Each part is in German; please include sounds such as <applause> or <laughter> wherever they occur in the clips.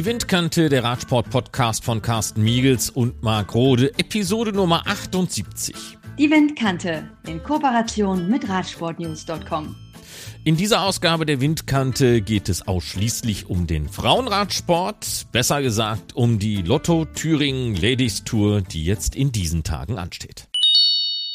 Die Windkante, der Radsport-Podcast von Carsten Miegels und Marc Rode, Episode Nummer 78. Die Windkante in Kooperation mit Radsportnews.com. In dieser Ausgabe der Windkante geht es ausschließlich um den Frauenradsport, besser gesagt um die Lotto Thüringen Ladies Tour, die jetzt in diesen Tagen ansteht.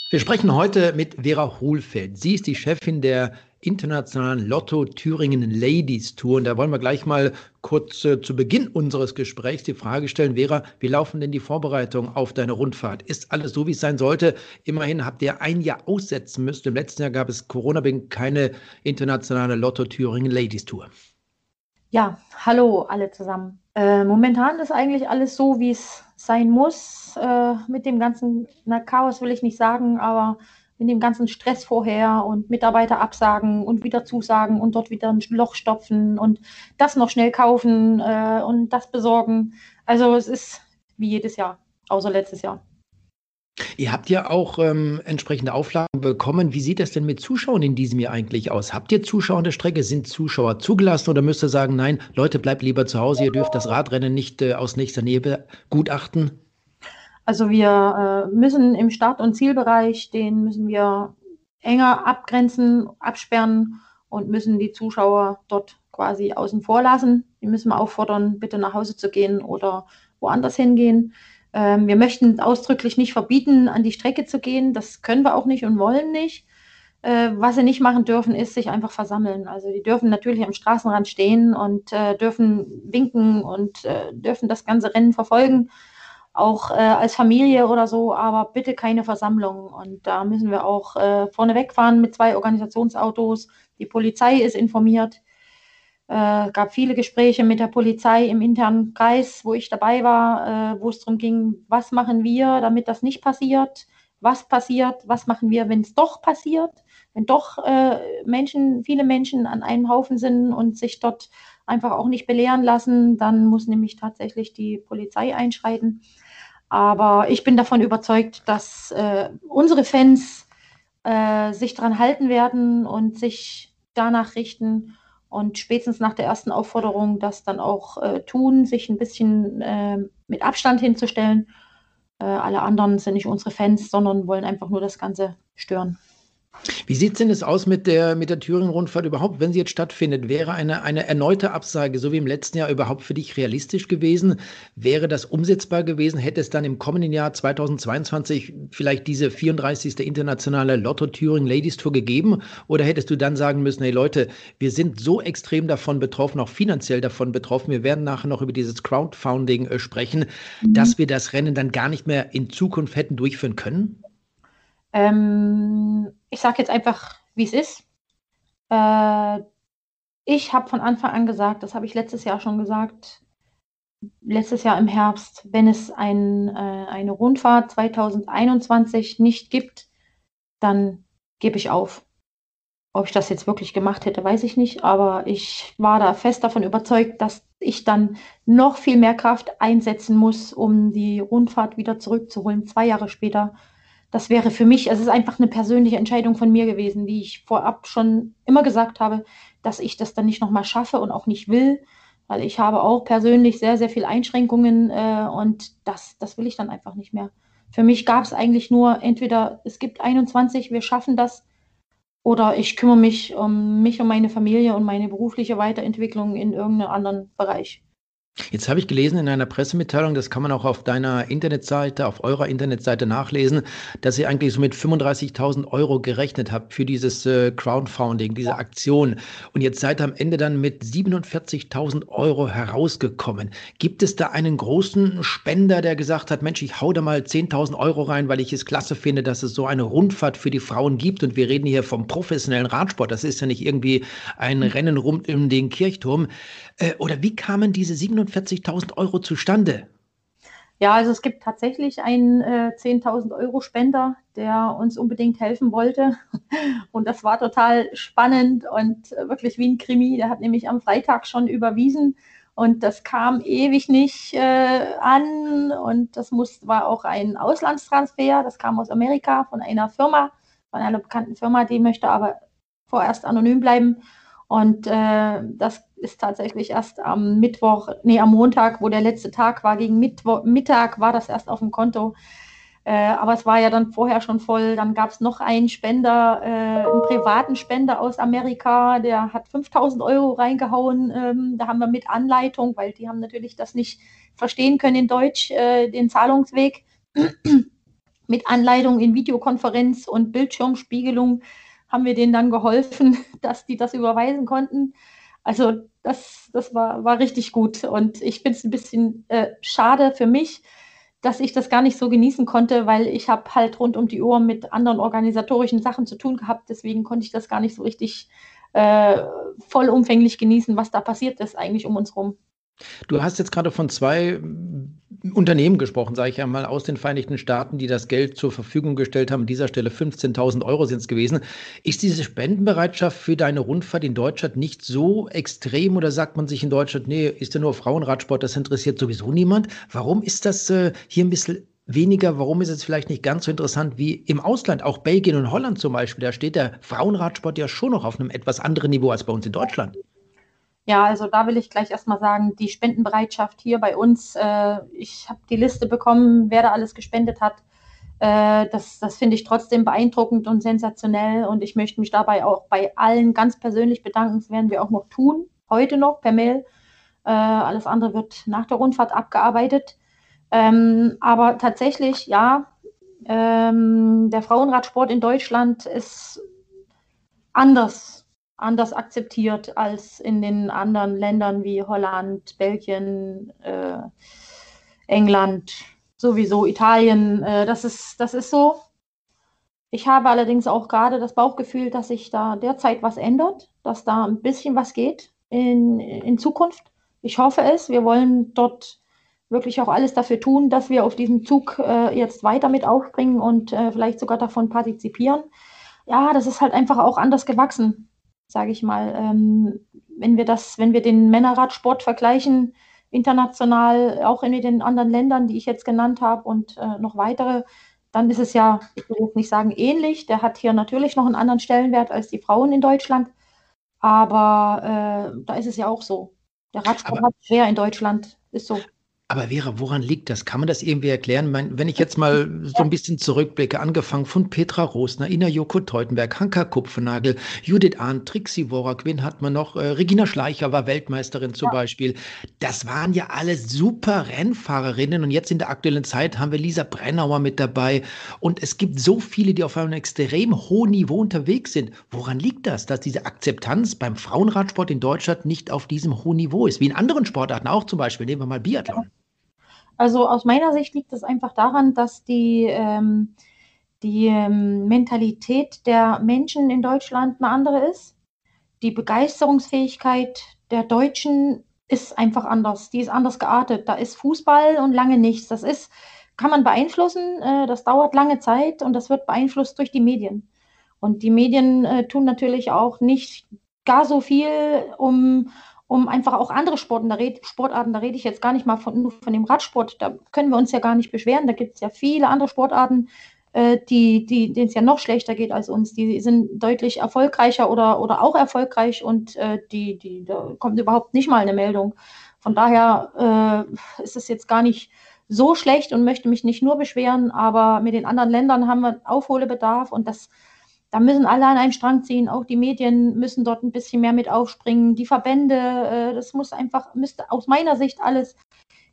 Wir sprechen heute mit Vera Hohlfeld. Sie ist die Chefin der internationalen Lotto Thüringen Ladies Tour. Und da wollen wir gleich mal kurz äh, zu Beginn unseres Gesprächs die Frage stellen, Vera, wie laufen denn die Vorbereitungen auf deine Rundfahrt? Ist alles so, wie es sein sollte? Immerhin habt ihr ein Jahr aussetzen müssen. Im letzten Jahr gab es Corona-bedingt keine internationale Lotto Thüringen Ladies Tour. Ja, hallo alle zusammen. Äh, momentan ist eigentlich alles so, wie es sein muss. Äh, mit dem ganzen na, Chaos will ich nicht sagen, aber mit dem ganzen Stress vorher und Mitarbeiter absagen und wieder zusagen und dort wieder ein Loch stopfen und das noch schnell kaufen äh, und das besorgen. Also es ist wie jedes Jahr, außer letztes Jahr. Ihr habt ja auch ähm, entsprechende Auflagen bekommen. Wie sieht das denn mit Zuschauern in diesem Jahr eigentlich aus? Habt ihr Zuschauer an der Strecke? Sind Zuschauer zugelassen oder müsst ihr sagen, nein, Leute, bleibt lieber zu Hause, ihr dürft das Radrennen nicht äh, aus nächster Nähe begutachten? Also wir äh, müssen im Start- und Zielbereich, den müssen wir enger abgrenzen, absperren und müssen die Zuschauer dort quasi außen vor lassen. Die müssen wir auffordern, bitte nach Hause zu gehen oder woanders hingehen. Ähm, wir möchten ausdrücklich nicht verbieten, an die Strecke zu gehen. Das können wir auch nicht und wollen nicht. Äh, was sie nicht machen dürfen, ist sich einfach versammeln. Also die dürfen natürlich am Straßenrand stehen und äh, dürfen winken und äh, dürfen das ganze Rennen verfolgen auch äh, als Familie oder so, aber bitte keine Versammlung. Und da müssen wir auch äh, vorne wegfahren mit zwei Organisationsautos. Die Polizei ist informiert. Es äh, gab viele Gespräche mit der Polizei im internen Kreis, wo ich dabei war, äh, wo es darum ging, was machen wir, damit das nicht passiert, was passiert, was machen wir, wenn es doch passiert, wenn doch äh, Menschen, viele Menschen an einem Haufen sind und sich dort einfach auch nicht belehren lassen, dann muss nämlich tatsächlich die Polizei einschreiten. Aber ich bin davon überzeugt, dass äh, unsere Fans äh, sich daran halten werden und sich danach richten und spätestens nach der ersten Aufforderung das dann auch äh, tun, sich ein bisschen äh, mit Abstand hinzustellen. Äh, alle anderen sind nicht unsere Fans, sondern wollen einfach nur das Ganze stören. Wie sieht es denn jetzt aus mit der, mit der Thüringen-Rundfahrt überhaupt, wenn sie jetzt stattfindet? Wäre eine, eine erneute Absage, so wie im letzten Jahr, überhaupt für dich realistisch gewesen? Wäre das umsetzbar gewesen? Hätte es dann im kommenden Jahr 2022 vielleicht diese 34. internationale Lotto Thüringen Ladies Tour gegeben? Oder hättest du dann sagen müssen, hey Leute, wir sind so extrem davon betroffen, auch finanziell davon betroffen, wir werden nachher noch über dieses Crowdfunding äh, sprechen, mhm. dass wir das Rennen dann gar nicht mehr in Zukunft hätten durchführen können? Ähm, ich sage jetzt einfach, wie es ist. Äh, ich habe von Anfang an gesagt, das habe ich letztes Jahr schon gesagt, letztes Jahr im Herbst, wenn es ein, äh, eine Rundfahrt 2021 nicht gibt, dann gebe ich auf. Ob ich das jetzt wirklich gemacht hätte, weiß ich nicht, aber ich war da fest davon überzeugt, dass ich dann noch viel mehr Kraft einsetzen muss, um die Rundfahrt wieder zurückzuholen, zwei Jahre später das wäre für mich, es ist einfach eine persönliche Entscheidung von mir gewesen, wie ich vorab schon immer gesagt habe, dass ich das dann nicht nochmal schaffe und auch nicht will, weil ich habe auch persönlich sehr, sehr viele Einschränkungen äh, und das, das will ich dann einfach nicht mehr. Für mich gab es eigentlich nur entweder es gibt 21, wir schaffen das, oder ich kümmere mich um mich und meine Familie und meine berufliche Weiterentwicklung in irgendeinem anderen Bereich. Jetzt habe ich gelesen in einer Pressemitteilung, das kann man auch auf deiner Internetseite, auf eurer Internetseite nachlesen, dass ihr eigentlich so mit 35.000 Euro gerechnet habt für dieses äh, Crowdfunding, diese Aktion. Und jetzt seid ihr am Ende dann mit 47.000 Euro herausgekommen. Gibt es da einen großen Spender, der gesagt hat, Mensch, ich hau da mal 10.000 Euro rein, weil ich es klasse finde, dass es so eine Rundfahrt für die Frauen gibt. Und wir reden hier vom professionellen Radsport. Das ist ja nicht irgendwie ein Rennen rund um den Kirchturm. Äh, oder wie kamen diese 47.000 Euro zustande? Ja, also es gibt tatsächlich einen äh, 10.000 Euro Spender, der uns unbedingt helfen wollte. <laughs> Und das war total spannend und äh, wirklich wie ein Krimi. Der hat nämlich am Freitag schon überwiesen und das kam ewig nicht äh, an. Und das muss, war auch ein Auslandstransfer. Das kam aus Amerika von einer Firma, von einer bekannten Firma, die möchte aber vorerst anonym bleiben. Und äh, das ist tatsächlich erst am Mittwoch, nee, am Montag, wo der letzte Tag war, gegen Mittwoch, Mittag war das erst auf dem Konto. Äh, aber es war ja dann vorher schon voll. Dann gab es noch einen Spender, äh, einen privaten Spender aus Amerika, der hat 5000 Euro reingehauen. Ähm, da haben wir mit Anleitung, weil die haben natürlich das nicht verstehen können in Deutsch, äh, den Zahlungsweg. <clears throat> mit Anleitung in Videokonferenz und Bildschirmspiegelung haben wir denen dann geholfen, <laughs> dass die das überweisen konnten. Also das, das war, war richtig gut. Und ich finde es ein bisschen äh, schade für mich, dass ich das gar nicht so genießen konnte, weil ich habe halt rund um die Uhr mit anderen organisatorischen Sachen zu tun gehabt. Deswegen konnte ich das gar nicht so richtig äh, vollumfänglich genießen, was da passiert ist eigentlich um uns rum. Du hast jetzt gerade von zwei Unternehmen gesprochen, sage ich ja mal, aus den Vereinigten Staaten, die das Geld zur Verfügung gestellt haben. An dieser Stelle 15.000 Euro sind es gewesen. Ist diese Spendenbereitschaft für deine Rundfahrt in Deutschland nicht so extrem oder sagt man sich in Deutschland, nee, ist ja nur Frauenradsport, das interessiert sowieso niemand? Warum ist das äh, hier ein bisschen weniger, warum ist es vielleicht nicht ganz so interessant wie im Ausland, auch Belgien und Holland zum Beispiel? Da steht der Frauenradsport ja schon noch auf einem etwas anderen Niveau als bei uns in Deutschland. Ja, also da will ich gleich erstmal sagen, die Spendenbereitschaft hier bei uns, äh, ich habe die Liste bekommen, wer da alles gespendet hat. Äh, das das finde ich trotzdem beeindruckend und sensationell und ich möchte mich dabei auch bei allen ganz persönlich bedanken. Das werden wir auch noch tun, heute noch per Mail. Äh, alles andere wird nach der Rundfahrt abgearbeitet. Ähm, aber tatsächlich, ja, ähm, der Frauenradsport in Deutschland ist anders anders akzeptiert als in den anderen Ländern wie Holland, Belgien, äh, England, sowieso Italien. Äh, das, ist, das ist so. Ich habe allerdings auch gerade das Bauchgefühl, dass sich da derzeit was ändert, dass da ein bisschen was geht in, in Zukunft. Ich hoffe es. Wir wollen dort wirklich auch alles dafür tun, dass wir auf diesem Zug äh, jetzt weiter mit aufspringen und äh, vielleicht sogar davon partizipieren. Ja, das ist halt einfach auch anders gewachsen sage ich mal. Ähm, wenn wir das, wenn wir den Männerradsport vergleichen, international, auch in den anderen Ländern, die ich jetzt genannt habe und äh, noch weitere, dann ist es ja, ich will jetzt nicht sagen ähnlich. Der hat hier natürlich noch einen anderen Stellenwert als die Frauen in Deutschland, aber äh, da ist es ja auch so. Der Radsport aber, hat schwer in Deutschland, ist so. Aber Vera, woran liegt das? Kann man das irgendwie erklären? Wenn ich jetzt mal so ein bisschen zurückblicke, angefangen von Petra Rosner, Ina Joko Teutenberg, Hanka Kupfenagel, Judith Ahn, Trixie Worak, wen hat man noch? Äh, Regina Schleicher war Weltmeisterin zum ja. Beispiel. Das waren ja alle super Rennfahrerinnen und jetzt in der aktuellen Zeit haben wir Lisa Brennauer mit dabei und es gibt so viele, die auf einem extrem hohen Niveau unterwegs sind. Woran liegt das, dass diese Akzeptanz beim Frauenradsport in Deutschland nicht auf diesem hohen Niveau ist? Wie in anderen Sportarten auch zum Beispiel. Nehmen wir mal Biathlon. Also aus meiner Sicht liegt es einfach daran, dass die, ähm, die ähm, Mentalität der Menschen in Deutschland eine andere ist. Die Begeisterungsfähigkeit der Deutschen ist einfach anders. Die ist anders geartet. Da ist Fußball und lange nichts. Das ist, kann man beeinflussen. Äh, das dauert lange Zeit und das wird beeinflusst durch die Medien. Und die Medien äh, tun natürlich auch nicht gar so viel, um, um einfach auch andere Sporten, da red, Sportarten, da rede ich jetzt gar nicht mal von, nur von dem Radsport, da können wir uns ja gar nicht beschweren. Da gibt es ja viele andere Sportarten, äh, die, die, denen es ja noch schlechter geht als uns. Die sind deutlich erfolgreicher oder, oder auch erfolgreich und äh, die, die, da kommt überhaupt nicht mal eine Meldung. Von daher äh, ist es jetzt gar nicht so schlecht und möchte mich nicht nur beschweren, aber mit den anderen Ländern haben wir Aufholbedarf und das da müssen alle an einen Strang ziehen. Auch die Medien müssen dort ein bisschen mehr mit aufspringen. Die Verbände, äh, das muss einfach, müsste aus meiner Sicht alles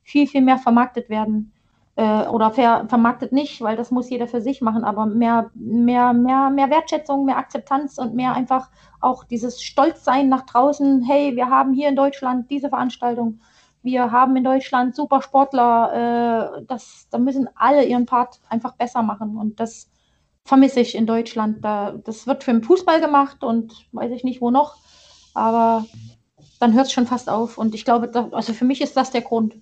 viel, viel mehr vermarktet werden. Äh, oder ver, vermarktet nicht, weil das muss jeder für sich machen, aber mehr, mehr, mehr, mehr Wertschätzung, mehr Akzeptanz und mehr einfach auch dieses Stolzsein nach draußen. Hey, wir haben hier in Deutschland diese Veranstaltung. Wir haben in Deutschland super Sportler. Äh, das, da müssen alle ihren Part einfach besser machen. Und das vermisse ich in Deutschland. Da, das wird für den Fußball gemacht und weiß ich nicht wo noch. Aber dann hört es schon fast auf. Und ich glaube, da, also für mich ist das der Grund.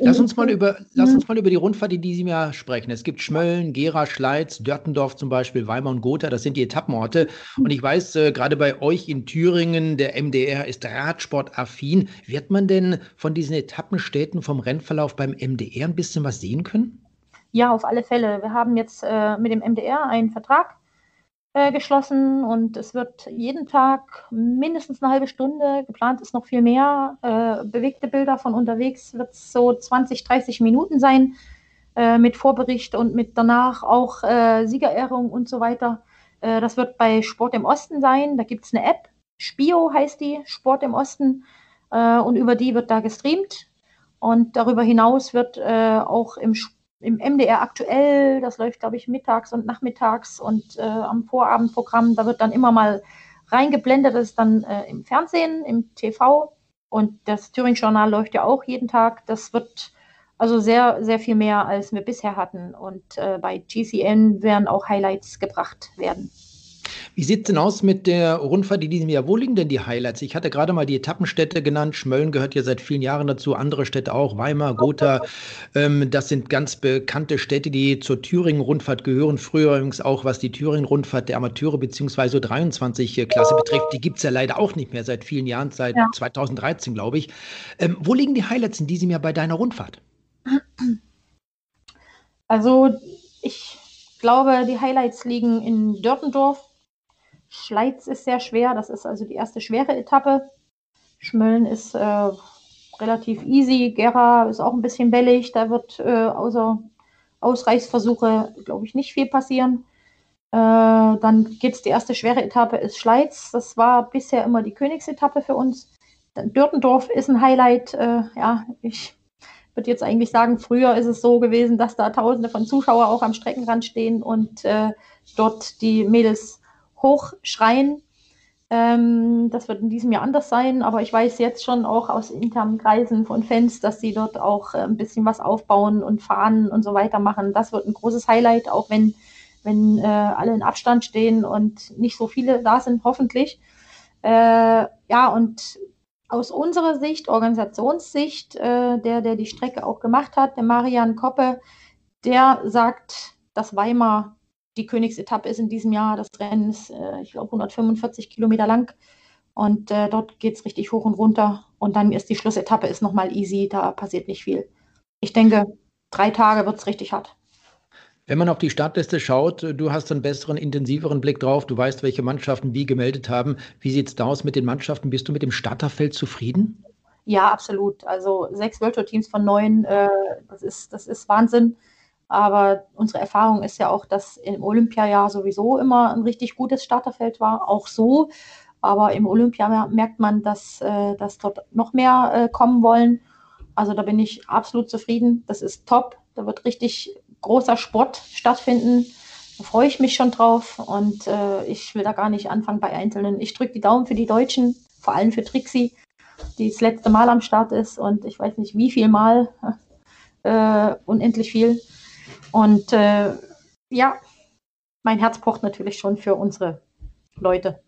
Lass uns mal über, lass uns mal über die Rundfahrt in diesem Jahr sprechen. Es gibt Schmölln, Gera, Schleiz, Dörtendorf zum Beispiel, Weimar und Gotha, das sind die Etappenorte. Und ich weiß, äh, gerade bei euch in Thüringen, der MDR ist Radsport-affin. Wird man denn von diesen Etappenstädten vom Rennverlauf beim MDR ein bisschen was sehen können? Ja, auf alle Fälle. Wir haben jetzt äh, mit dem MDR einen Vertrag. äh, geschlossen und es wird jeden Tag mindestens eine halbe Stunde, geplant ist noch viel mehr, äh, bewegte Bilder von unterwegs, wird es so 20, 30 Minuten sein äh, mit Vorbericht und mit danach auch äh, Siegerehrung und so weiter. Äh, das wird bei Sport im Osten sein, da gibt es eine App, Spio heißt die, Sport im Osten und über die wird da gestreamt und darüber hinaus wird auch im Sport im MDR aktuell, das läuft, glaube ich, mittags und nachmittags und äh, am Vorabendprogramm, da wird dann immer mal reingeblendet, das ist dann äh, im Fernsehen, im TV und das Thüringen-Journal läuft ja auch jeden Tag. Das wird also sehr, sehr viel mehr, als wir bisher hatten und äh, bei GCN werden auch Highlights gebracht werden. Wie sieht es denn aus mit der Rundfahrt in diesem Jahr? Wo liegen denn die Highlights? Ich hatte gerade mal die Etappenstädte genannt. Schmölln gehört ja seit vielen Jahren dazu, andere Städte auch, Weimar, Gotha. Ähm, das sind ganz bekannte Städte, die zur Thüringen-Rundfahrt gehören. Früher übrigens auch, was die Thüringen-Rundfahrt der Amateure bzw. 23-Klasse betrifft. Die gibt es ja leider auch nicht mehr seit vielen Jahren, seit ja. 2013, glaube ich. Ähm, wo liegen die Highlights in diesem Jahr bei deiner Rundfahrt? Also ich glaube, die Highlights liegen in Dörtendorf, Schleiz ist sehr schwer, das ist also die erste schwere Etappe. Schmölln ist äh, relativ easy, Gera ist auch ein bisschen bellig, da wird äh, außer Ausreichsversuche, glaube ich, nicht viel passieren. Äh, dann geht es, die erste schwere Etappe ist Schleiz, das war bisher immer die Königsetappe für uns. Dürtendorf ist ein Highlight, äh, ja, ich würde jetzt eigentlich sagen, früher ist es so gewesen, dass da tausende von Zuschauern auch am Streckenrand stehen und äh, dort die Mädels hochschreien. Ähm, das wird in diesem Jahr anders sein, aber ich weiß jetzt schon auch aus internen Kreisen von Fans, dass sie dort auch äh, ein bisschen was aufbauen und fahren und so weiter machen. Das wird ein großes Highlight, auch wenn, wenn äh, alle in Abstand stehen und nicht so viele da sind, hoffentlich. Äh, ja, und aus unserer Sicht, Organisationssicht, äh, der, der die Strecke auch gemacht hat, der Marian Koppe, der sagt, dass Weimar die Königsetappe ist in diesem Jahr. Das Rennen ist, äh, ich glaube, 145 Kilometer lang. Und äh, dort geht es richtig hoch und runter. Und dann ist die Schlussetappe ist nochmal easy, da passiert nicht viel. Ich denke, drei Tage wird es richtig hart. Wenn man auf die Startliste schaut, du hast einen besseren, intensiveren Blick drauf, du weißt, welche Mannschaften wie gemeldet haben. Wie sieht es da aus mit den Mannschaften? Bist du mit dem Starterfeld zufrieden? Ja, absolut. Also sechs World Tour Teams von neun, äh, das, ist, das ist Wahnsinn. Aber unsere Erfahrung ist ja auch, dass im Olympiajahr sowieso immer ein richtig gutes Starterfeld war, auch so. Aber im Olympia merkt man, dass, äh, dass dort noch mehr äh, kommen wollen. Also da bin ich absolut zufrieden. Das ist top. Da wird richtig großer Sport stattfinden. Da freue ich mich schon drauf. Und äh, ich will da gar nicht anfangen bei Einzelnen. Ich drücke die Daumen für die Deutschen, vor allem für Trixie, die das letzte Mal am Start ist. Und ich weiß nicht, wie viel Mal. <laughs> Äh, unendlich viel. Und äh, ja, mein Herz pocht natürlich schon für unsere Leute.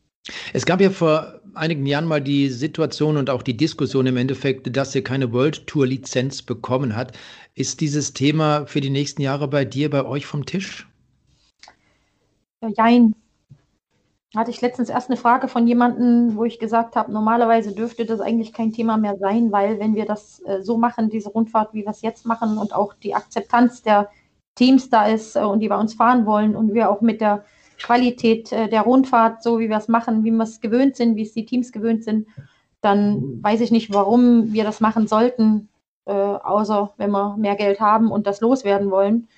Es gab ja vor einigen Jahren mal die Situation und auch die Diskussion im Endeffekt, dass ihr keine World Tour Lizenz bekommen hat. Ist dieses Thema für die nächsten Jahre bei dir, bei euch vom Tisch? Jein. Hatte ich letztens erst eine Frage von jemandem, wo ich gesagt habe, normalerweise dürfte das eigentlich kein Thema mehr sein, weil wenn wir das äh, so machen, diese Rundfahrt, wie wir es jetzt machen und auch die Akzeptanz der Teams da ist äh, und die bei uns fahren wollen und wir auch mit der Qualität äh, der Rundfahrt, so wie wir es machen, wie wir es gewöhnt sind, wie es die Teams gewöhnt sind, dann weiß ich nicht, warum wir das machen sollten, äh, außer wenn wir mehr Geld haben und das loswerden wollen.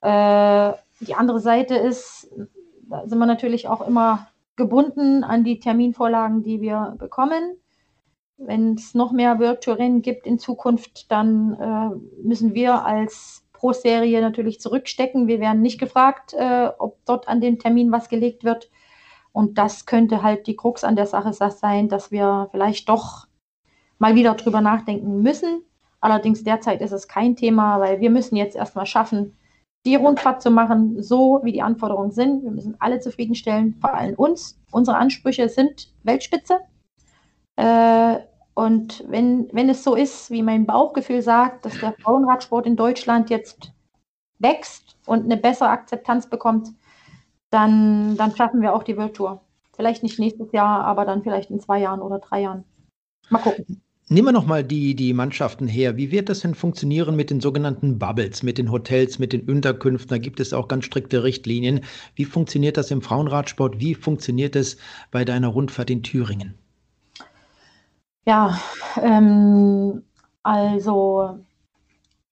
Äh, die andere Seite ist, da sind wir natürlich auch immer gebunden an die Terminvorlagen, die wir bekommen. Wenn es noch mehr Virtual gibt in Zukunft, dann äh, müssen wir als pro Serie natürlich zurückstecken. Wir werden nicht gefragt, äh, ob dort an den Termin was gelegt wird. Und das könnte halt die Krux an der Sache sein, dass wir vielleicht doch mal wieder drüber nachdenken müssen. Allerdings derzeit ist es kein Thema, weil wir müssen jetzt erstmal schaffen, die Rundfahrt zu machen, so wie die Anforderungen sind. Wir müssen alle zufriedenstellen, vor allem uns. Unsere Ansprüche sind Weltspitze. Äh, und wenn, wenn es so ist, wie mein Bauchgefühl sagt, dass der Frauenradsport in Deutschland jetzt wächst und eine bessere Akzeptanz bekommt, dann, dann schaffen wir auch die World Tour. Vielleicht nicht nächstes Jahr, aber dann vielleicht in zwei Jahren oder drei Jahren. Mal gucken. Nehmen wir nochmal die, die Mannschaften her. Wie wird das denn funktionieren mit den sogenannten Bubbles, mit den Hotels, mit den Unterkünften? Da gibt es auch ganz strikte Richtlinien. Wie funktioniert das im Frauenradsport? Wie funktioniert es bei deiner Rundfahrt in Thüringen? Ja, ähm, also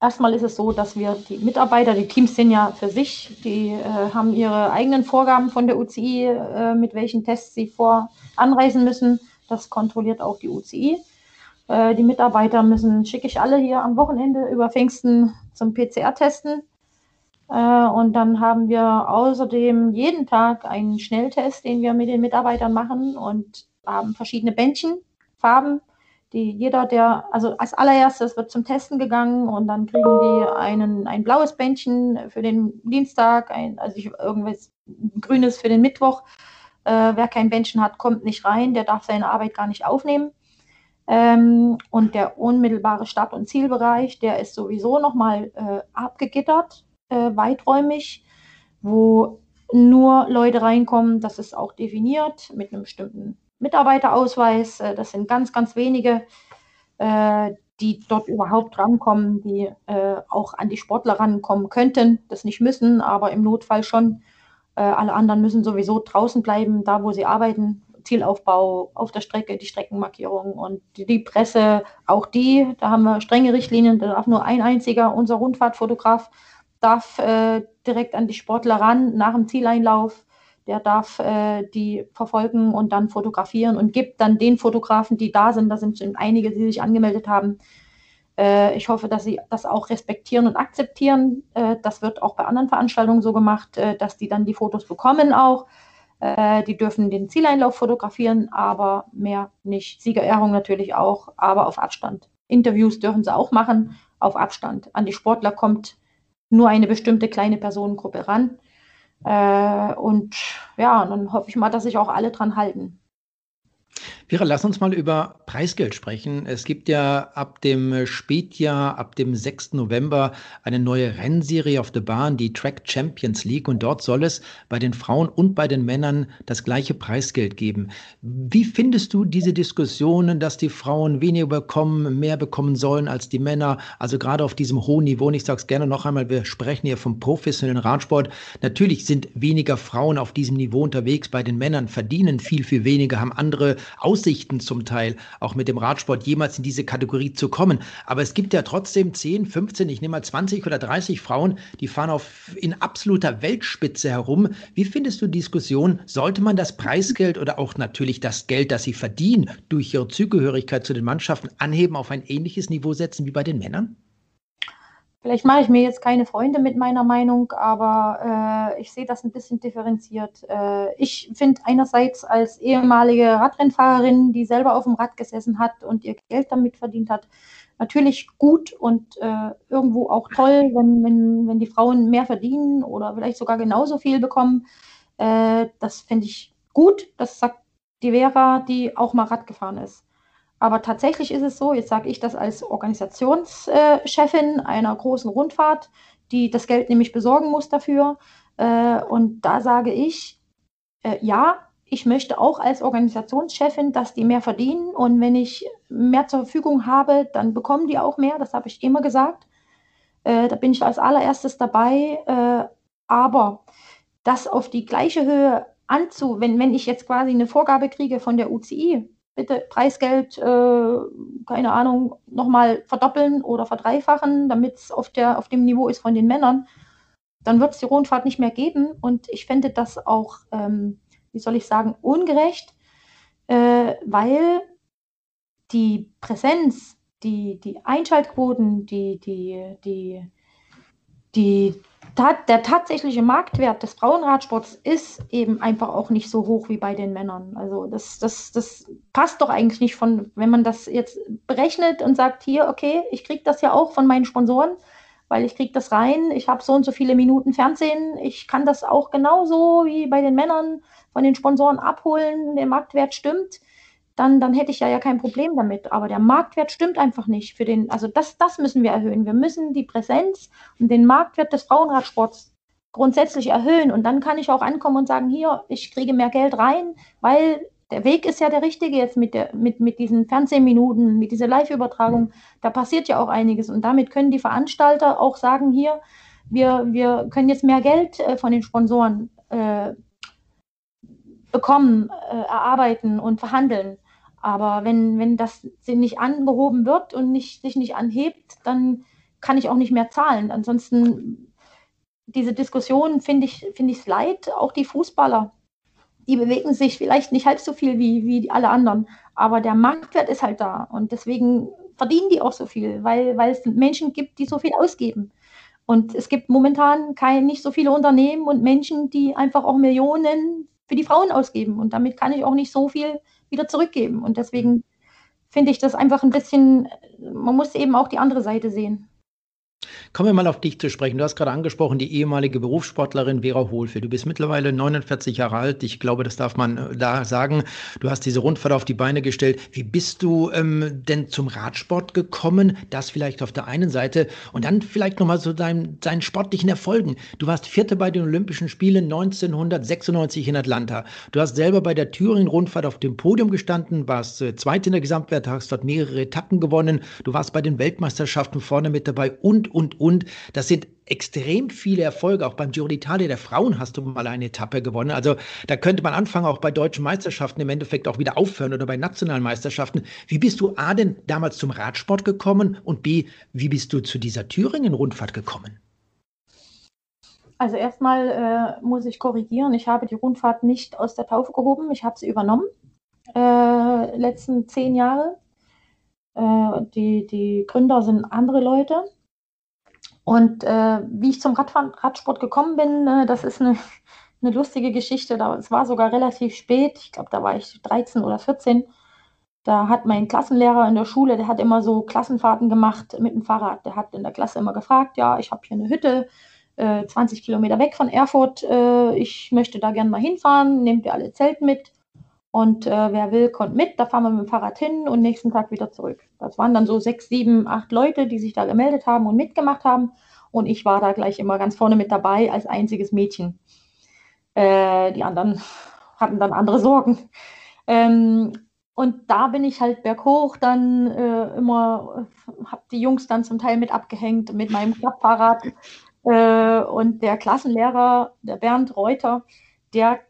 erstmal ist es so, dass wir die Mitarbeiter, die Teams sind ja für sich, die äh, haben ihre eigenen Vorgaben von der UCI, äh, mit welchen Tests sie vor anreisen müssen. Das kontrolliert auch die UCI. Äh, die Mitarbeiter müssen, schicke ich alle hier am Wochenende über Pfingsten zum PCR testen. Äh, und dann haben wir außerdem jeden Tag einen Schnelltest, den wir mit den Mitarbeitern machen und haben verschiedene Bändchen, Farben, die jeder, der, also als allererstes wird zum Testen gegangen und dann kriegen die einen, ein blaues Bändchen für den Dienstag, ein, also ich, irgendwas grünes für den Mittwoch. Äh, wer kein Bändchen hat, kommt nicht rein, der darf seine Arbeit gar nicht aufnehmen. Ähm, und der unmittelbare Start- und Zielbereich, der ist sowieso nochmal äh, abgegittert, äh, weiträumig, wo nur Leute reinkommen. Das ist auch definiert mit einem bestimmten Mitarbeiterausweis. Äh, das sind ganz, ganz wenige, äh, die dort überhaupt rankommen, die äh, auch an die Sportler rankommen könnten. Das nicht müssen, aber im Notfall schon. Alle anderen müssen sowieso draußen bleiben, da wo sie arbeiten, Zielaufbau auf der Strecke, die Streckenmarkierung und die, Presse, auch die, da haben wir strenge Richtlinien, da darf nur ein einziger, unser Rundfahrtfotograf, darf direkt an die Sportler ran nach dem Zieleinlauf, der darf äh, die verfolgen und dann fotografieren und gibt dann den Fotografen, die da sind, da sind schon einige, die sich angemeldet haben, äh, ich hoffe, dass sie das auch respektieren und akzeptieren. Äh, das wird auch bei anderen Veranstaltungen so gemacht, äh, dass die dann die Fotos bekommen auch. Äh, die dürfen den Zieleinlauf fotografieren, aber mehr nicht. Siegerehrung natürlich auch, aber auf Abstand. Interviews dürfen sie auch machen, auf Abstand. An die Sportler kommt nur eine bestimmte kleine Personengruppe ran. Äh, und ja, dann hoffe ich mal, dass sich auch alle dran halten. Vera, lass uns mal über Preisgeld sprechen. Es gibt ja ab dem Spätjahr, ab dem 6. November eine neue Rennserie auf der Bahn, die Track Champions League. Und dort soll es bei den Frauen und bei den Männern das gleiche Preisgeld geben. Wie findest du diese Diskussionen, dass die Frauen weniger bekommen, mehr bekommen sollen als die Männer? Also gerade auf diesem hohen Niveau. Und ich sage es gerne noch einmal, wir sprechen hier vom professionellen Radsport. Natürlich sind weniger Frauen auf diesem Niveau unterwegs. Bei den Männern verdienen viel, viel weniger, haben andere Aussichten zum Teil, auch mit dem Radsport jemals in diese Kategorie zu kommen. Aber es gibt ja trotzdem 10, 15, ich nehme mal 20 oder 30 Frauen, die fahren auf, in absoluter Weltspitze herum. Wie findest du die Diskussion? Sollte man das Preisgeld oder auch natürlich das Geld, das sie verdienen, durch ihre Zugehörigkeit zu den Mannschaften anheben, auf ein ähnliches Niveau setzen wie bei den Männern? Vielleicht mache ich mir jetzt keine Freunde mit meiner Meinung, aber äh, ich sehe das ein bisschen differenziert. Äh, ich finde einerseits als ehemalige Radrennfahrerin, die selber auf dem Rad gesessen hat und ihr Geld damit verdient hat, natürlich gut und äh, irgendwo auch toll, wenn, wenn, wenn die Frauen mehr verdienen oder vielleicht sogar genauso viel bekommen. Äh, das finde ich gut. Das sagt die Vera, die auch mal Rad gefahren ist. Aber tatsächlich ist es so, jetzt sage ich das als Organisationschefin einer großen Rundfahrt, die das Geld nämlich besorgen muss dafür. Äh, und da sage ich, äh, ja, ich möchte auch als Organisationschefin, dass die mehr verdienen. Und wenn ich mehr zur Verfügung habe, dann bekommen die auch mehr. Das habe ich immer gesagt. Äh, da bin ich als allererstes dabei. aber das auf die gleiche Höhe anzu, wenn, wenn ich jetzt quasi eine Vorgabe kriege von der UCI, bitte Preisgeld, äh, keine Ahnung, nochmal verdoppeln oder verdreifachen, damit es auf, auf dem Niveau ist von den Männern, dann wird es die Rundfahrt nicht mehr geben. Und ich fände das auch, ähm, wie soll ich sagen, ungerecht, äh, weil die Präsenz, die, die Einschaltquoten, die, die, die, die der tatsächliche Marktwert des Frauenradsports ist eben einfach auch nicht so hoch wie bei den Männern. Also das, das, das passt doch eigentlich nicht von, wenn man das jetzt berechnet und sagt, hier, okay, ich kriege das ja auch von meinen Sponsoren, weil ich kriege das rein, ich habe so und so viele Minuten Fernsehen, ich kann das auch genauso wie bei den Männern von den Sponsoren abholen, der Marktwert stimmt dann, dann hätte ich ja, ja kein Problem damit. Aber der Marktwert stimmt einfach nicht für den, also das, das müssen wir erhöhen. Wir müssen die Präsenz und den Marktwert des Frauenradsports grundsätzlich erhöhen. Und dann kann ich auch ankommen und sagen, hier, ich kriege mehr Geld rein, weil der Weg ist ja der richtige jetzt mit, der, mit, mit diesen Fernsehminuten, mit dieser Live-Übertragung. Da passiert ja auch einiges. Und damit können die Veranstalter auch sagen, hier, wir, wir können jetzt mehr Geld äh, von den Sponsoren äh, bekommen, äh, erarbeiten und verhandeln. Aber wenn, wenn das nicht angehoben wird und nicht, sich nicht anhebt, dann kann ich auch nicht mehr zahlen. Ansonsten, diese Diskussion finde ich es find leid, auch die Fußballer die bewegen sich vielleicht nicht halb so viel wie, wie alle anderen, aber der Marktwert ist halt da und deswegen verdienen die auch so viel, weil, es Menschen gibt, die so viel ausgeben. Und es gibt momentan kein, nicht so viele Unternehmen und Menschen, die einfach auch Millionen für die Frauen ausgeben. Und damit kann ich auch nicht so viel wieder zurückgeben. Und deswegen finde ich das einfach ein bisschen, man muss eben auch die andere Seite sehen. Kommen wir mal auf dich zu sprechen. Du hast gerade angesprochen, die ehemalige Berufssportlerin Vera Hohlfeld. Du bist mittlerweile 49 Jahre alt. Ich glaube, das darf man äh, da sagen. Du hast diese Rundfahrt auf die Beine gestellt. Wie bist du ähm, denn zum Radsport gekommen? Das vielleicht auf der einen Seite. Und dann vielleicht nochmal zu deinem, deinen sportlichen Erfolgen. Du warst Vierte bei den Olympischen Spielen 1996 in Atlanta. Du hast selber bei der Thüringen-Rundfahrt auf dem Podium gestanden, warst äh, Zweite in der Gesamtwert, hast dort mehrere Etappen gewonnen. Du warst bei den Weltmeisterschaften vorne mit dabei und, und, und. Das sind extrem viele Erfolge. Auch beim Giro d'Italia der Frauen hast du mal eine Etappe gewonnen. Also da könnte man anfangen, auch bei deutschen Meisterschaften im Endeffekt auch wieder aufhören oder bei nationalen Meisterschaften. Wie bist du A denn damals zum Radsport gekommen und B, wie bist du zu dieser Thüringen-Rundfahrt gekommen? Also erstmal äh, muss ich korrigieren, ich habe die Rundfahrt nicht aus der Taufe gehoben, ich habe sie übernommen, äh, letzten zehn Jahre. Äh, die, die Gründer sind andere Leute. Und äh, wie ich zum Radfahren, Radsport gekommen bin, äh, das ist eine, <laughs> eine lustige Geschichte. Da, es war sogar relativ spät. Ich glaube, da war ich 13 oder 14. Da hat mein Klassenlehrer in der Schule, der hat immer so Klassenfahrten gemacht mit dem Fahrrad. Der hat in der Klasse immer gefragt, ja, ich habe hier eine Hütte, äh, 20 Kilometer weg von Erfurt. Äh, ich möchte da gerne mal hinfahren. Nehmt ihr alle Zelt mit? Und äh, wer will, kommt mit. Da fahren wir mit dem Fahrrad hin und nächsten Tag wieder zurück. Das waren dann so sechs, sieben, acht Leute, die sich da gemeldet haben und mitgemacht haben. Und ich war da gleich immer ganz vorne mit dabei als einziges Mädchen. Äh, die anderen <laughs> hatten dann andere Sorgen. Ähm, und da bin ich halt berghoch dann äh, immer, habe die Jungs dann zum Teil mit abgehängt mit meinem Klappfahrrad. Äh, und der Klassenlehrer, der Bernd Reuter, der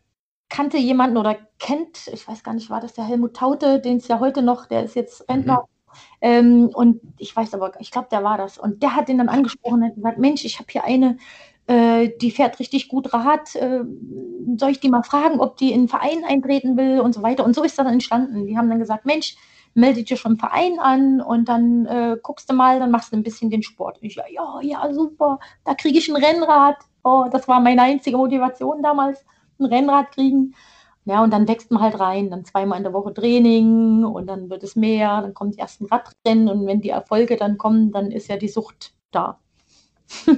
kannte jemanden oder kennt, ich weiß gar nicht, war das der Helmut Taute, den es ja heute noch, der ist jetzt Rentner. Mhm. Ähm, und ich weiß aber, ich glaube, der war das. Und der hat ihn dann angesprochen und gesagt, Mensch, ich habe hier eine, äh, die fährt richtig gut Rad. Äh, soll ich die mal fragen, ob die in einen Verein eintreten will und so weiter. Und so ist das dann entstanden. Die haben dann gesagt, Mensch, melde dich schon im Verein an und dann äh, guckst du mal, dann machst du ein bisschen den Sport. Und ich, ja, ja, ja, super, da kriege ich ein Rennrad. Oh, das war meine einzige Motivation damals ein Rennrad kriegen. Ja, und dann wächst man halt rein, dann zweimal in der Woche Training und dann wird es mehr, dann kommt die ersten Radrennen und wenn die Erfolge dann kommen, dann ist ja die Sucht da. <laughs>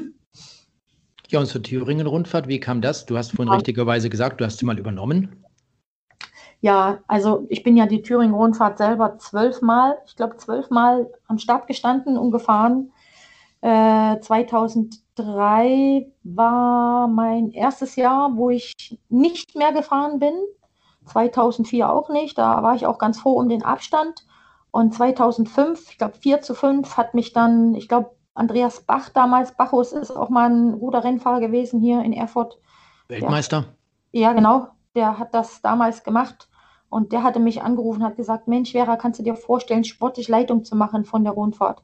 ja, und zur Thüringen-Rundfahrt, wie kam das? Du hast vorhin ja. richtigerweise gesagt, du hast sie mal übernommen. Ja, also ich bin ja die Thüringen-Rundfahrt selber zwölfmal, ich glaube zwölfmal am Start gestanden und gefahren. Äh, 2003 war mein erstes Jahr, wo ich nicht mehr gefahren bin. 2004 auch nicht. Da war ich auch ganz froh um den Abstand. Und 2005, ich glaube 4 zu 5, hat mich dann, ich glaube, Andreas Bach damals, Bachus ist auch mal ein guter Rennfahrer gewesen hier in Erfurt. Weltmeister? Der, ja, genau. Der hat das damals gemacht. Und der hatte mich angerufen, hat gesagt, Mensch, Vera, kannst du dir vorstellen, sportlich Leitung zu machen von der Rundfahrt?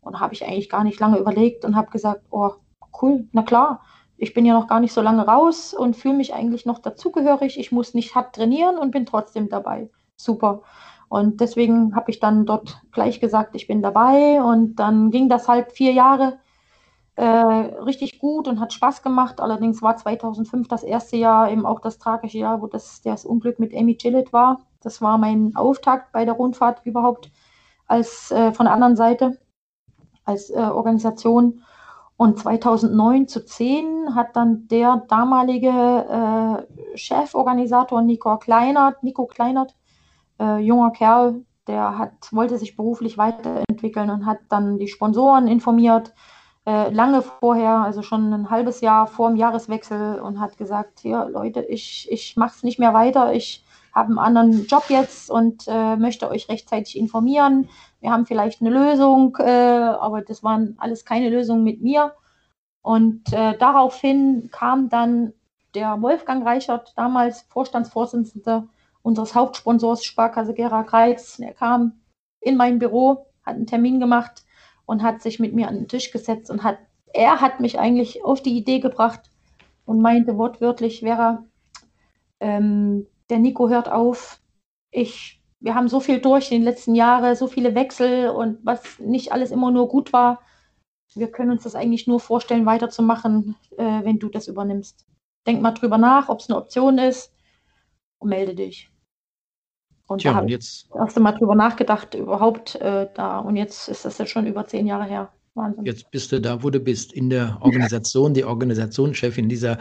Und habe ich eigentlich gar nicht lange überlegt und habe gesagt, oh, cool, na klar, ich bin ja noch gar nicht so lange raus und fühle mich eigentlich noch dazugehörig. Ich muss nicht hart trainieren und bin trotzdem dabei. Super. Und deswegen habe ich dann dort gleich gesagt, ich bin dabei. Und dann ging das halt vier Jahre äh, richtig gut und hat Spaß gemacht. Allerdings war 2005 das erste Jahr eben auch das tragische Jahr, wo das, das Unglück mit Amy Gillett war. Das war mein Auftakt bei der Rundfahrt überhaupt als äh, von der anderen Seite als äh, Organisation. Und 2009 zu 10 hat dann der damalige äh, Cheforganisator Nico Kleinert, Nico Kleinert, äh, junger Kerl, der hat, wollte sich beruflich weiterentwickeln und hat dann die Sponsoren informiert, äh, lange vorher, also schon ein halbes Jahr vor dem Jahreswechsel und hat gesagt, hier Leute, ich, ich mache es nicht mehr weiter, ich habe einen anderen Job jetzt und äh, möchte euch rechtzeitig informieren. Wir haben vielleicht eine Lösung, äh, aber das waren alles keine Lösungen mit mir. Und äh, daraufhin kam dann der Wolfgang Reichert, damals Vorstandsvorsitzender unseres Hauptsponsors Sparkasse Gera Kreis. Er kam in mein Büro, hat einen Termin gemacht und hat sich mit mir an den Tisch gesetzt und hat, er hat mich eigentlich auf die Idee gebracht und meinte wortwörtlich, Vera, ähm, der Nico hört auf. Ich, wir haben so viel durch in den letzten Jahren, so viele Wechsel und was nicht alles immer nur gut war. Wir können uns das eigentlich nur vorstellen, weiterzumachen, äh, wenn du das übernimmst. Denk mal drüber nach, ob es eine Option ist und melde dich. Und Tja, da habe ich das erste Mal drüber nachgedacht, überhaupt äh, da. Und jetzt ist das ja schon über zehn Jahre her. Wahnsinn. Jetzt bist du da, wo du bist, in der Organisation, die Organisationschefin dieser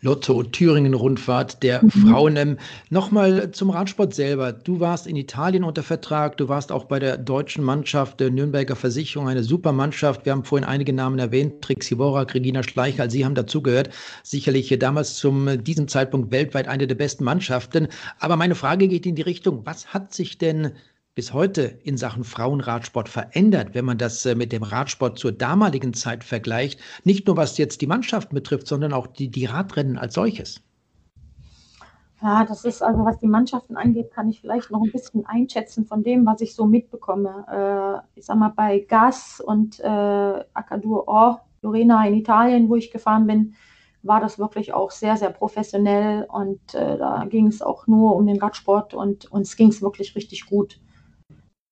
Lotto-Thüringen-Rundfahrt der mhm. Frauen. Ähm, Nochmal zum Radsport selber. Du warst in Italien unter Vertrag, du warst auch bei der deutschen Mannschaft der Nürnberger Versicherung, eine super Mannschaft. Wir haben vorhin einige Namen erwähnt, Trixie Borak, Regina Schleicher, Sie haben dazugehört. Sicherlich damals zum diesem Zeitpunkt weltweit eine der besten Mannschaften. Aber meine Frage geht in die Richtung, was hat sich denn bis heute in Sachen Frauenradsport verändert, wenn man das äh, mit dem Radsport zur damaligen Zeit vergleicht? Nicht nur was jetzt die Mannschaft betrifft, sondern auch die, die Radrennen als solches. Ja, das ist also, was die Mannschaften angeht, kann ich vielleicht noch ein bisschen einschätzen von dem, was ich so mitbekomme. Äh, ich sag mal, bei Gas und äh, Accadur Or, Lorena in Italien, wo ich gefahren bin, war das wirklich auch sehr, sehr professionell und äh, da ging es auch nur um den Radsport und uns ging es wirklich richtig gut.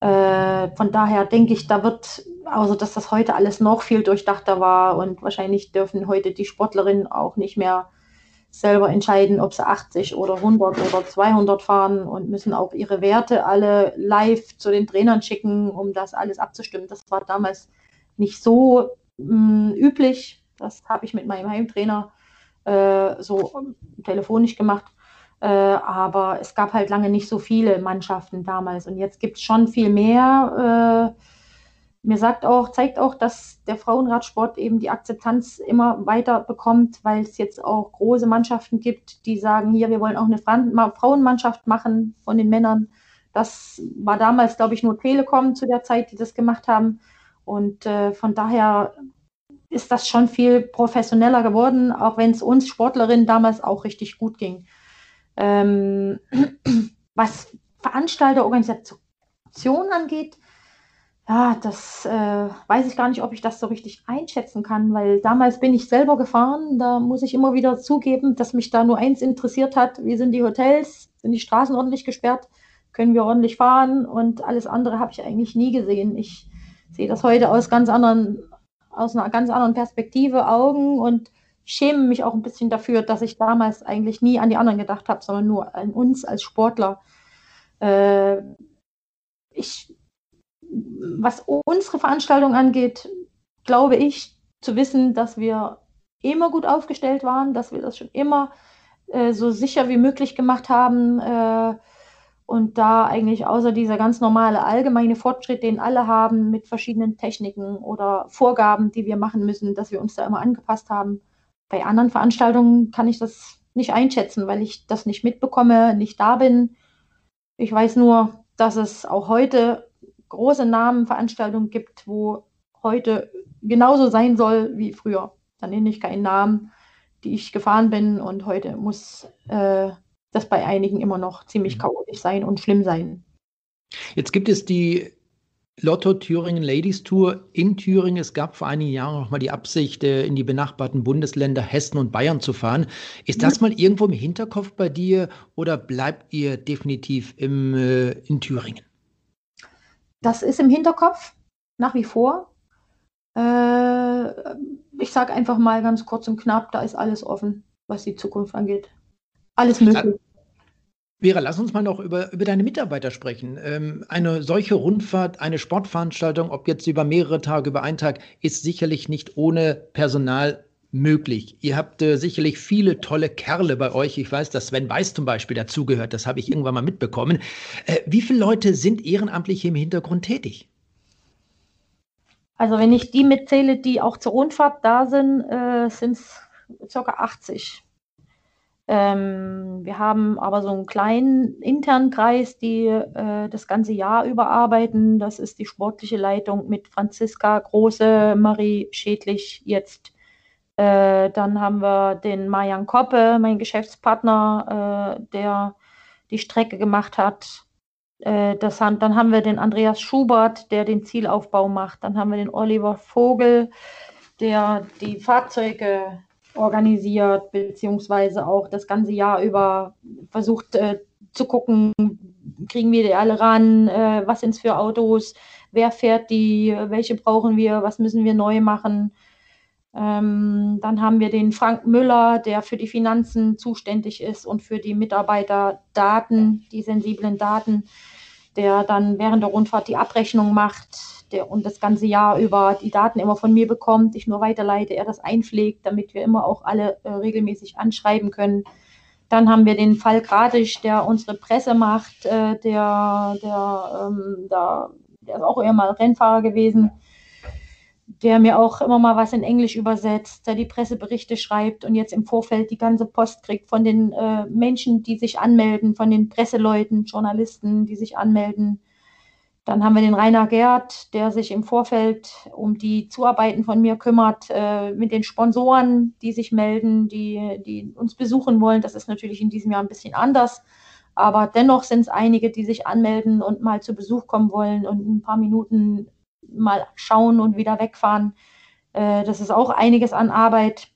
Äh, von daher denke ich, da wird, also dass das heute alles noch viel durchdachter war und wahrscheinlich dürfen heute die Sportlerinnen auch nicht mehr selber entscheiden, ob sie 80 oder 100 oder 200 fahren und müssen auch ihre Werte alle live zu den Trainern schicken, um das alles abzustimmen. Das war damals nicht so mh, mm, üblich. Das habe ich mit meinem Heimtrainer äh, so telefonisch gemacht. Äh, aber es gab halt lange nicht so viele Mannschaften damals und jetzt gibt es schon viel mehr. Äh, mir sagt auch, zeigt auch, dass der Frauenradsport eben die Akzeptanz immer weiter bekommt, weil es jetzt auch große Mannschaften gibt, die sagen, hier, wir wollen auch eine Frauenmannschaft machen von den Männern. Das war damals, glaube ich, nur Telekom zu der Zeit, die das gemacht haben. Und äh, von daher ist das schon viel professioneller geworden, auch wenn es uns Sportlerinnen damals auch richtig gut ging. Ähm, <clears throat> was Veranstalterorganisation angeht, ja, das äh, weiß ich gar nicht, ob ich das so richtig einschätzen kann, weil damals bin ich selber gefahren. Da muss ich immer wieder zugeben, dass mich da nur eins interessiert hat: Wie sind die Hotels? Sind die Straßen ordentlich gesperrt? Können wir ordentlich fahren? Und alles andere habe ich eigentlich nie gesehen. Ich sehe das heute aus ganz anderen, aus einer ganz anderen Perspektive, Augen und schäme mich auch ein bisschen dafür, dass ich damals eigentlich nie an die anderen gedacht habe, sondern nur an uns als Sportler. Äh, ich, was unsere Veranstaltung angeht, glaube ich zu wissen, dass wir immer gut aufgestellt waren, dass wir das schon immer äh, so sicher wie möglich gemacht haben äh, und da eigentlich außer dieser ganz normale allgemeine Fortschritt, den alle haben mit verschiedenen Techniken oder Vorgaben, die wir machen müssen, dass wir uns da immer angepasst haben bei anderen Veranstaltungen kann ich das nicht einschätzen, weil ich das nicht mitbekomme, nicht da bin. Ich weiß nur, dass es auch heute große Namenveranstaltungen gibt, wo heute genauso sein soll wie früher. Dann nenne ich keinen Namen, die ich gefahren bin und heute muss äh, das bei einigen immer noch ziemlich mhm. chaotisch sein und schlimm sein. Jetzt gibt es die Lotto Thüringen Ladies Tour in Thüringen. Es gab vor einigen Jahren noch mal die Absicht, äh, in die benachbarten Bundesländer Hessen und Bayern zu fahren. Ist das mal irgendwo im Hinterkopf bei dir oder bleibt ihr definitiv im, äh, in Thüringen? Das ist im Hinterkopf nach wie vor. Äh, ich sage einfach mal ganz kurz und knapp, da ist alles offen, was die Zukunft angeht. Alles möglich. Vera, lass uns mal noch über, über deine Mitarbeiter sprechen. Ähm, eine solche Rundfahrt, eine Sportveranstaltung, ob jetzt über mehrere Tage, über einen Tag, ist sicherlich nicht ohne Personal möglich. Ihr habt äh, sicherlich viele tolle Kerle bei euch. Ich weiß, dass Sven Weiß zum Beispiel dazugehört. Das habe ich irgendwann mal mitbekommen. Äh, wie viele Leute sind ehrenamtlich im Hintergrund tätig? Also wenn ich die mitzähle, die auch zur Rundfahrt da sind, äh, sind es ca. 80. Ähm, wir haben aber so einen kleinen internen Kreis, die äh, das ganze Jahr überarbeiten. Das ist die sportliche Leitung mit Franziska Große, Marie Schädlich jetzt. Äh, dann haben wir den Marian Koppe, mein Geschäftspartner, äh, der die Strecke gemacht hat. Äh, das dann haben wir den Andreas Schubert, der den Zielaufbau macht. Dann haben wir den Oliver Vogel, der die Fahrzeuge organisiert, beziehungsweise auch das ganze Jahr über versucht äh, zu gucken, kriegen wir die alle ran, äh, was sind es für Autos, wer fährt die, welche brauchen wir, was müssen wir neu machen. Ähm, dann haben wir den Frank Müller, der für die Finanzen zuständig ist und für die Mitarbeiterdaten, die sensiblen Daten, der dann während der Rundfahrt die Abrechnung macht der und das ganze Jahr über die Daten immer von mir bekommt, ich nur weiterleite, er das einpflegt, damit wir immer auch alle äh, regelmäßig anschreiben können. Dann haben wir den Fall Gradisch, der unsere Presse macht, äh, der, der, ähm, der, der ist auch eher mal Rennfahrer gewesen der mir auch immer mal was in Englisch übersetzt, der die Presseberichte schreibt und jetzt im Vorfeld die ganze Post kriegt von den äh, Menschen, die sich anmelden, von den Presseleuten, Journalisten, die sich anmelden. Dann haben wir den Rainer Gerd, der sich im Vorfeld um die Zuarbeiten von mir kümmert, äh, mit den Sponsoren, die sich melden, die, die uns besuchen wollen. Das ist natürlich in diesem Jahr ein bisschen anders. Aber dennoch sind es einige, die sich anmelden und mal zu Besuch kommen wollen und ein paar Minuten mal schauen und wieder wegfahren. Äh, das ist auch einiges an Arbeit.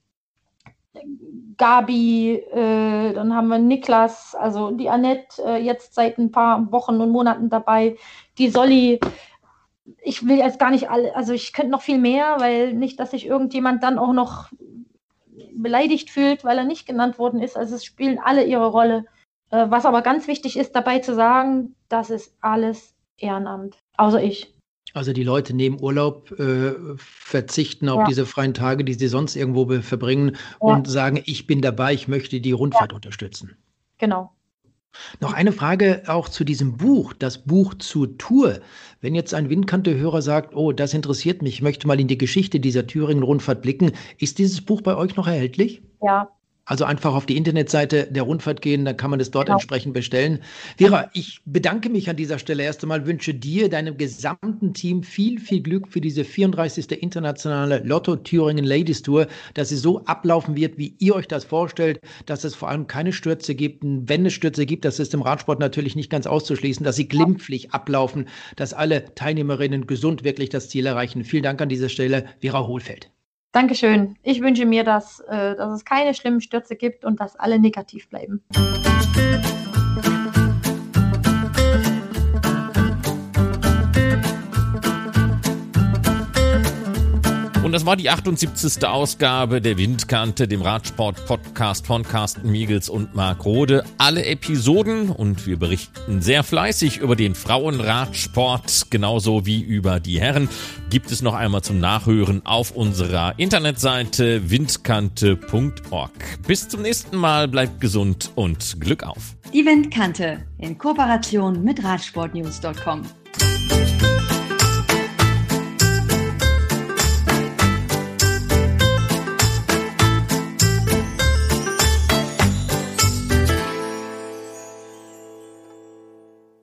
Gabi, äh, dann haben wir Niklas, also die Annette äh, jetzt seit ein paar Wochen und Monaten dabei, die Solli. Ich will jetzt gar nicht alle, also ich könnte noch viel mehr, weil nicht, dass sich irgendjemand dann auch noch beleidigt fühlt, weil er nicht genannt worden ist. Also es spielen alle ihre Rolle. Äh, was aber ganz wichtig ist, dabei zu sagen, das ist alles Ehrenamt, außer ich. Also die Leute nehmen Urlaub, äh, verzichten auf ja. diese freien Tage, die sie sonst irgendwo verbringen ja. und sagen, ich bin dabei, ich möchte die Rundfahrt ja. unterstützen. Genau. Noch eine Frage auch zu diesem Buch, das Buch zur Tour. Wenn jetzt ein Windkante-Hörer sagt, oh, das interessiert mich, ich möchte mal in die Geschichte dieser Thüringen-Rundfahrt blicken, ist dieses Buch bei euch noch erhältlich? Ja, also einfach auf die Internetseite der Rundfahrt gehen, dann kann man das dort genau. entsprechend bestellen. Vera, ich bedanke mich an dieser Stelle erst einmal, wünsche dir, deinem gesamten Team viel, viel Glück für diese 34. internationale Lotto Thüringen Ladies Tour, dass sie so ablaufen wird, wie ihr euch das vorstellt, dass es vor allem keine Stürze gibt. Und wenn es Stürze gibt, das ist im Radsport natürlich nicht ganz auszuschließen, dass sie glimpflich ablaufen, dass alle Teilnehmerinnen gesund wirklich das Ziel erreichen. Vielen Dank an dieser Stelle, Vera Hohlfeld. Dankeschön. Ich wünsche mir, dass, äh, dass es keine schlimmen Stürze gibt und dass alle negativ bleiben. Und das war die 78. Ausgabe der Windkante, dem Radsport-Podcast von Carsten Miegels und Marc Rode. Alle Episoden und wir berichten sehr fleißig über den Frauenradsport, genauso wie über die Herren, gibt es noch einmal zum Nachhören auf unserer Internetseite windkante.org. Bis zum nächsten Mal, bleibt gesund und Glück auf. Die Windkante in Kooperation mit Radsportnews.com.